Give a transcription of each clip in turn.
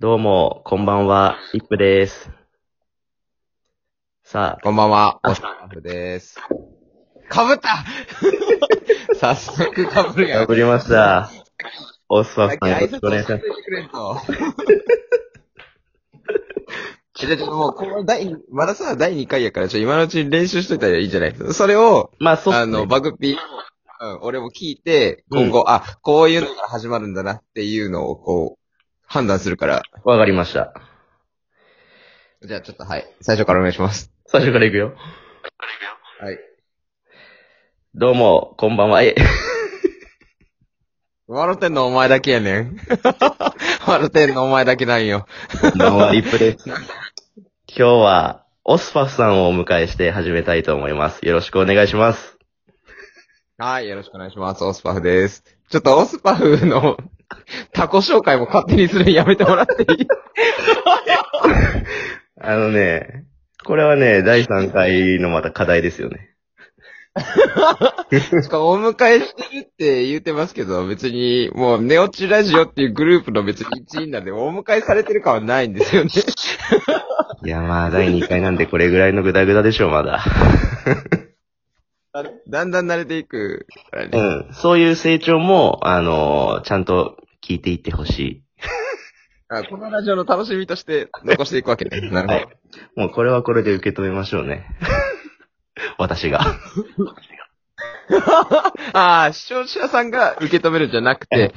どうも、こんばんは、リップです。さあ、こんばんは、オスタフです。かぶった 早速かぶるやん。送りました。オスフさんよろしくお願いします。ちょっともう、この第、まださ、第2回やから、ちょ、今のうちに練習しといたらいいじゃないそれを、まあ、そうっすねあの、バグピー、うん、俺も聞いて、うん今後、あ、こういうのから始まるんだなっていうのを、こう、判断するから、わかりました。じゃあちょっとはい、最初からお願いします。最初から行くよ。はい。どうも、こんばんは。え、笑ってんのお前だけやねん。笑ってんのお前だけなんよ。こんばんは、リップです。今日は、オスパフさんをお迎えして始めたいと思います。よろしくお願いします。はい、よろしくお願いします。オスパフです。ちょっとオスパフの タコ紹介も勝手にするのやめてもらっていい？あのね、これはね、第3回のまた課題ですよね。しかもお迎えしてるって言ってますけど、別にもうネオチラジオっていうグループの別に一員なんで、お迎えされてる感はないんですよね。いや、まあ、第2回なんでこれぐらいのグダグダでしょう、まだ。だんだん慣れていくからうね。ん。そういう成長も、あのーちゃんと聞いていってほしい。あこのラジオの楽しみとして残していくわけね。なるほど。もうこれはこれで受け止めましょうね。私が。ああ、視聴者さんが受け止めるんじゃなくて、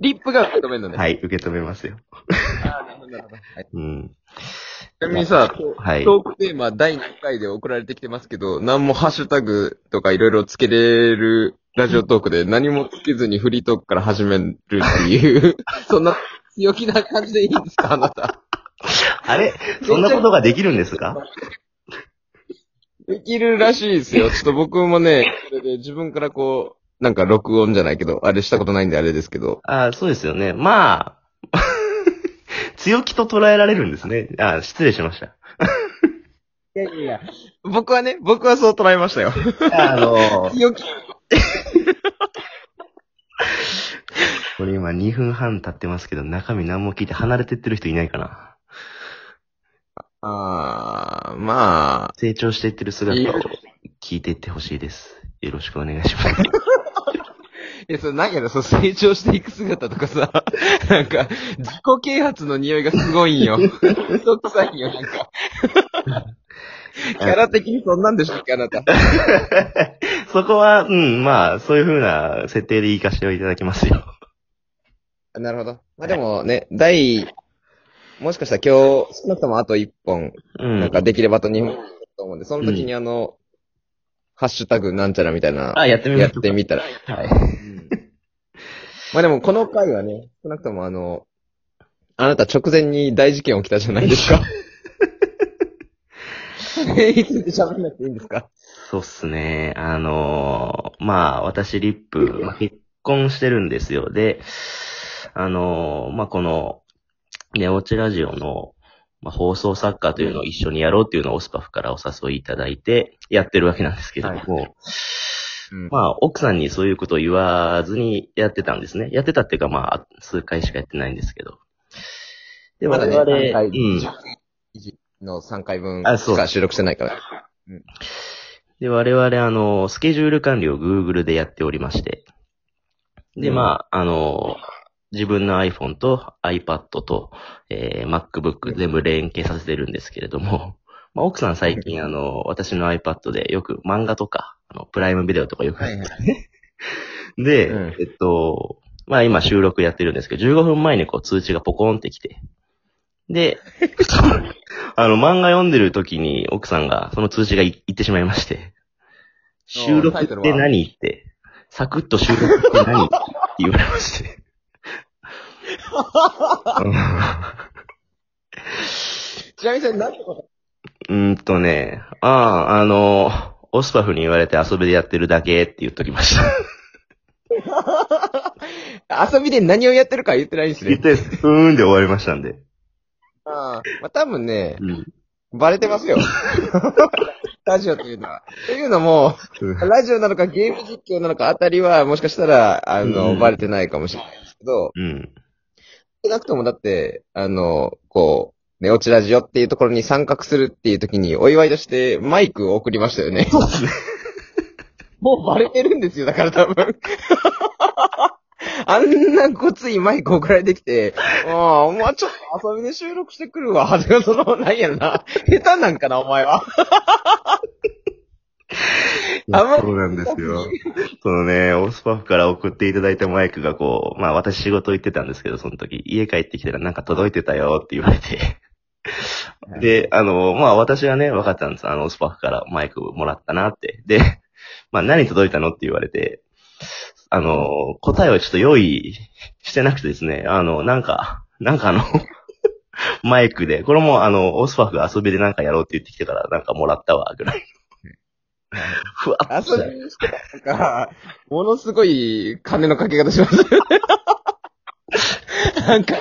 リップが受け止めるのね。はい、受け止めますよ。あーなるほどなるほどはいうん。ちなみにさ、はい。トークテーマ第2回で送られてきてますけど、何もハッシュタグとかいろいろつけれるラジオトークで何もつけずにフリートークから始めるっていう、そんな強気な感じでいいんですかあなた。あれ？そんなことができるんですか？できるらしいですよ。ちょっと僕もね、それで自分からこう、なんか録音じゃないけど、あれしたことないんであれですけど。あそうですよね。まあ、強気と捉えられるんですね。あ失礼しました。いやいや僕はね、僕はそう捉えましたよ。あのー 強気。これ今2分半経ってますけど、中身何も聞いて離れてってる人いないかな。あー、まあ、成長していってる姿を聞いていってほしいです。よろしくお願いします。え、それ何やろ、そう成長していく姿とかさ、なんか、自己啓発の匂いがすごいんよ。嘘くさいんよ、なんか。キャラ的にそんなんでしたっけ、あなた。そこは、うん、まあ、そういう風な設定で言いかせていただきますよ。なるほど。まあでもね、第、もしかしたら今日、少なくともあと1本、うん。なんかできればあと2本だと思うんで、その時にあの、ハッシュタグなんちゃらみたいな、あ、やってみまやってみたら。はい。まあでもこの回はね、少なくともあの、あなた直前に大事件起きたじゃないですか。いつで喋んなくていいんですか？そうっすね。あのーまあ、私、リップ、まあ、結婚してるんですよ。で、あのーまあ、この、ネオチラジオの、まあ、放送作家というのを一緒にやろうっていうのをオスパフからお誘いいただいて、やってるわけなんですけども、うんまあ、奥さんにそういうことを言わずにやってたんですね。やってたっていうか、まあ、数回しかやってないんですけど。で、我々、3回、うん。の3回分あそう。しか収録してないから。で、我々、あの、スケジュール管理を Google でやっておりまして。で、うん。まあ、あの、自分の iPhone と iPad と、えー MacBook 全部連携させてるんですけれども、まあ、奥さん最近、あの、私の iPad でよく漫画とか、あの、プライムビデオとかよく、はいはい。で、うん。えっと、まあ今収録やってるんですけど、15分前にこう通知がポコンってきて、で、あの漫画読んでる時に奥さんがその通知がい言ってしまいまして、収録って何って、サクッと収録って何って言われまして。ちなみにそれ何てこうーんとね、ああ、あの、オスパフに言われて遊びでやってるだけって言っときました。と 遊びで何をやってるか言ってないんですね。言って、ふーんで終わりましたんで。ああ。まあ多分ね、うん。バレてますよ。ラジオというのは。というのも、ラジオなのかゲーム実況なのかあたりは、もしかしたら、あの、うんバレてないかもしれないですけど、うん。少なくともだって、あの、こう、ネオチラジオっていうところに参画するっていう時に、お祝いとしてマイクを送りましたよね。そうですね。もうバレてるんですよ、だから多分。あんなごついマイク送られてきて、ああ、お前ちょっと遊びで収録してくるわ。はじめその、なんやろな。下手なんかな、お前は。あんまそうなんですよ。そのね、オスパフから送っていただいたマイクがこう、まあ私仕事行ってたんですけど、その時、家帰ってきたらなんか届いてたよって言われて。で、あの、まあ私はね、分かったんです。あの、オスパフからマイクもらったなって。で、まあ何届いたのって言われて、あの、答えをちょっと用意 してなくてですね、あの、なんか、なんかあの、マイクで、これもあの、オスパフが遊びでなんかやろうって言ってきてからなんかもらったわ、ぐらい。ふわっと遊びにしてたから、ものすごい金のかけ方します。なんか、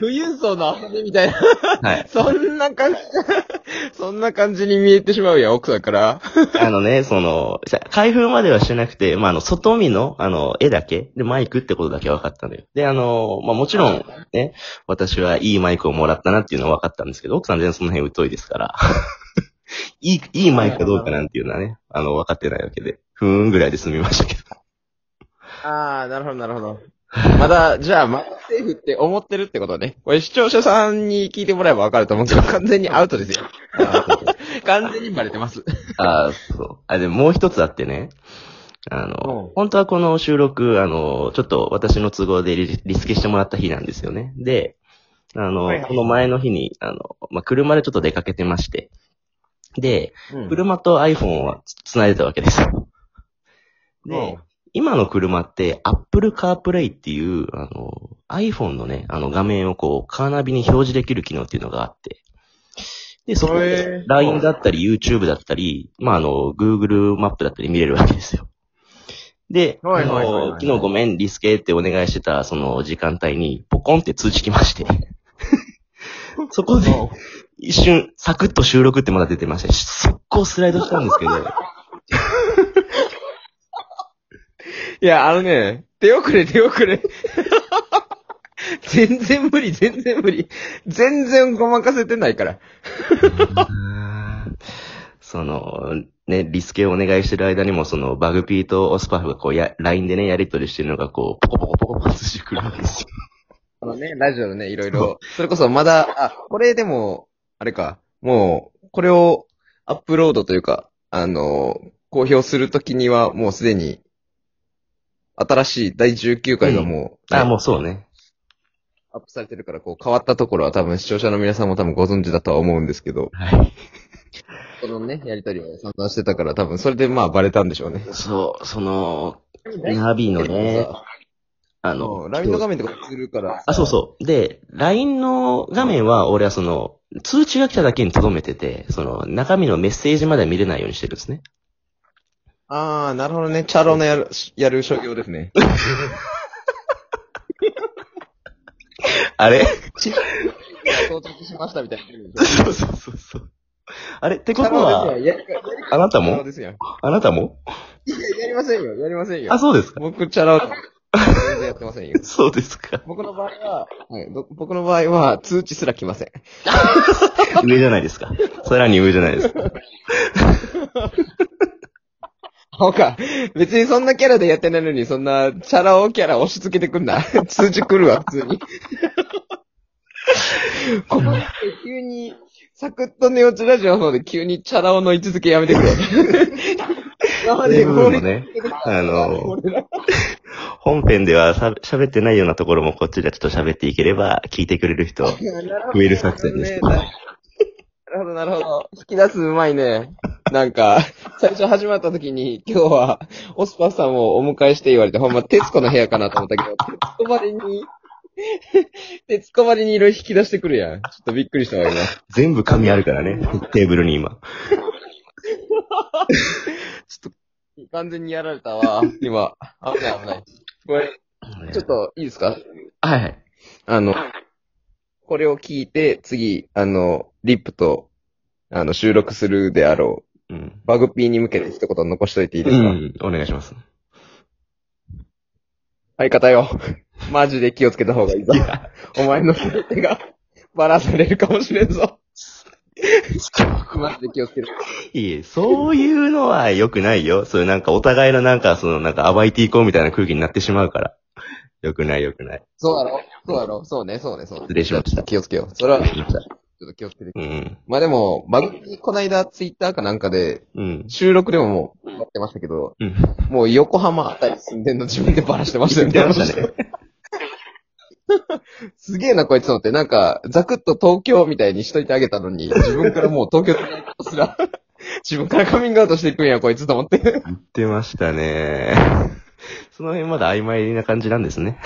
富裕層の遊びみたいな、はい。そんな感じ、そんな感じに見えてしまうやん、奥さんから。あのね、その、さ開封まではしてなくて、まあ、あの、外見の、あの、絵だけ、で、マイクってことだけ分かったのよ。で、あの、まあ、もちろん、ね、私はいいマイクをもらったなっていうのは分かったんですけど、奥さん全然その辺疎いですから、いい、いいマイクかどうかなんていうのはね、あの、分かってないわけで、ふーんぐらいで済みましたけど。ああ、なるほど、なるほど。まだ、じゃあ、まだセーフって思ってるってことね。これ視聴者さんに聞いてもらえばわかると思うんですけど、完全にアウトですよ。完全にバレてます。ああ、そう。あ、でももう一つあってね、あの、うん本当はこの収録、あの、ちょっと私の都合でリリスケしてもらった日なんですよね。で、あの、はいはいこの前の日に、あの、まあ、車でちょっと出かけてまして、で、車と iPhone はつ繋いでたわけですよ。で、今の車って Apple CarPlay っていう、あの、iPhone のね、あの画面をこう、カーナビに表示できる機能っていうのがあって、で、そこへでー LINE だったり YouTube だったり、まあ、あの、Google マップだったり見れるわけですよ。で、はいはいはいはい。あの昨日ごめん、リスケってお願いしてた、その時間帯に、ポコンって通知来まして、そこで、一瞬、サクッと収録ってまだ出てまして、速攻スライドしたんですけど、いや、あのね、手遅れ、手遅れ。全然無理、全然無理。全然ごまかせてないから。その、ね、リスケをお願いしてる間にも、その、バグピーとオスパフがこう、や、LINE でね、やりとりしてるのが、こう、ポコポコポコポコしてくるわけですよ。あのね、ラジオのね、いろいろ。それこそまだ、あ、これでも、あれか、もう、これをアップロードというか、あの、公表するときには、もうすでに、新しい第19回がもう、あ、もうそうね。アップされてるから、こう変わったところは多分視聴者の皆さんも多分ご存知だとは思うんですけど、はい。このね、やりとりを散々してたから多分それでまあバレたんでしょうね。そう、その、ナビのね、あの、LINE の画面とかするから。あ、そうそう。で、LINE の画面は、俺はその、通知が来ただけに留めてて、その、中身のメッセージまでは見れないようにしてるんですね。ああ、なるほどね。チャロのやる、やる商業ですね。あれ？到着しましたみたいな。そうそうそうそう。あれ？ってことは、あなたも？ですよ。あなたも？いや、やりませんよ。やりませんよあ、。そうですか僕、チャラ、全然やってませんよ。そうですか。僕の場合は、はい、ど僕の場合は、通知すら来ません。上じゃないですか。さらに上じゃないですか。ほか、別にそんなキャラでやってないのに、そんな、チャラ男キャラ押し付けてくんな。通知来るわ、普通に。ここで急に、サクッとネオチラジオの方で急にチャラ男の位置づけやめてくれ。今までもね、あの本編ではさ喋ってないようなところもこっちでちょっと喋っていければ、聞いてくれる人、増える作戦です。なるほど、なるほど。引き出すうまいね。なんか、最初始まった時に、今日は、オスパさんをお迎えして言われて、ほんま、徹子の部屋かなと思ったけど、徹子ばりに、徹子ばりにいろいろ引き出してくるやん。ちょっとびっくりしたわ、今。全部紙あるからね、テーブルに今。ちょっと、完全にやられたわ、今。危ない危ない。これ、ちょっと、いいですか？はいはい。あの、これを聞いて、次、あの、リップと、あの、収録するであろう、うん。バグピーに向けて一言残しといていいでうすか、ん、お願いします。相方よ。マジで気をつけた方がいいぞ。お前の全てが バラされるかもしれんぞ。マジで気をつける。いえ、そういうのは良くないよ。そういうなんかお互いのなんか、そのなんか暴いていこうみたいな空気になってしまうから。良くない良くない。そうだろ？そうだろ？そうね、そうね、そうね。失礼しました気をつけよう。それは、ちょっと気をつけて。うん。まあでも、番組、こないだツイッターかなんかで、うん。収録でももうやってましたけど、うん。もう横浜あたり住んでんの自分でバラしてましたよね。言ってましたね。すげえな、こいつのって。なんか、ザクッと東京みたいにしといてあげたのに、自分からもう東京すら、自分からカミングアウトしていくんや、こいつと思って。言ってましたね。その辺まだ曖昧な感じなんですね。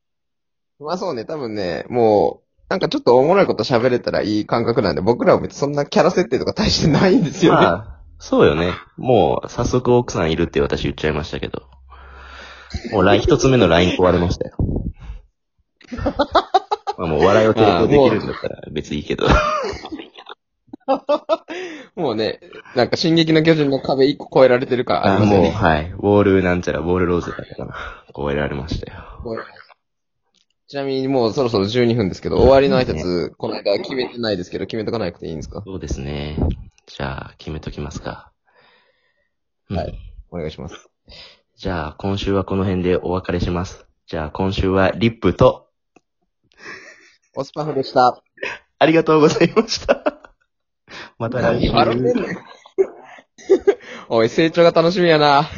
まあそうね、多分ね、もう、なんかちょっとおもろいこと喋れたらいい感覚なんで、僕らは別にそんなキャラ設定とか大してないんですよね。まあ、そうよね。もう、早速奥さんいるって私言っちゃいましたけど。もう LINE、一つ目の LINE 壊れましたよ。まあもう笑いを提供できるんだったら別にいいけど。もうね、なんか進撃の巨人の壁一個超えられてるからああもう、りますよね。はい。ウォールなんちゃら、ウォールローズだったかな。超えられましたよ。ちなみにもうそろそろ12分ですけど、終わりの挨拶、この間決めてないですけど、決めとかなくていいんですか？そうですね。じゃあ、決めときますか。うんはい。お願いします。じゃあ、今週はこの辺でお別れします。じゃあ、今週はリップと、オスパフでした。ありがとうございました。また来週。おい、成長が楽しみやな。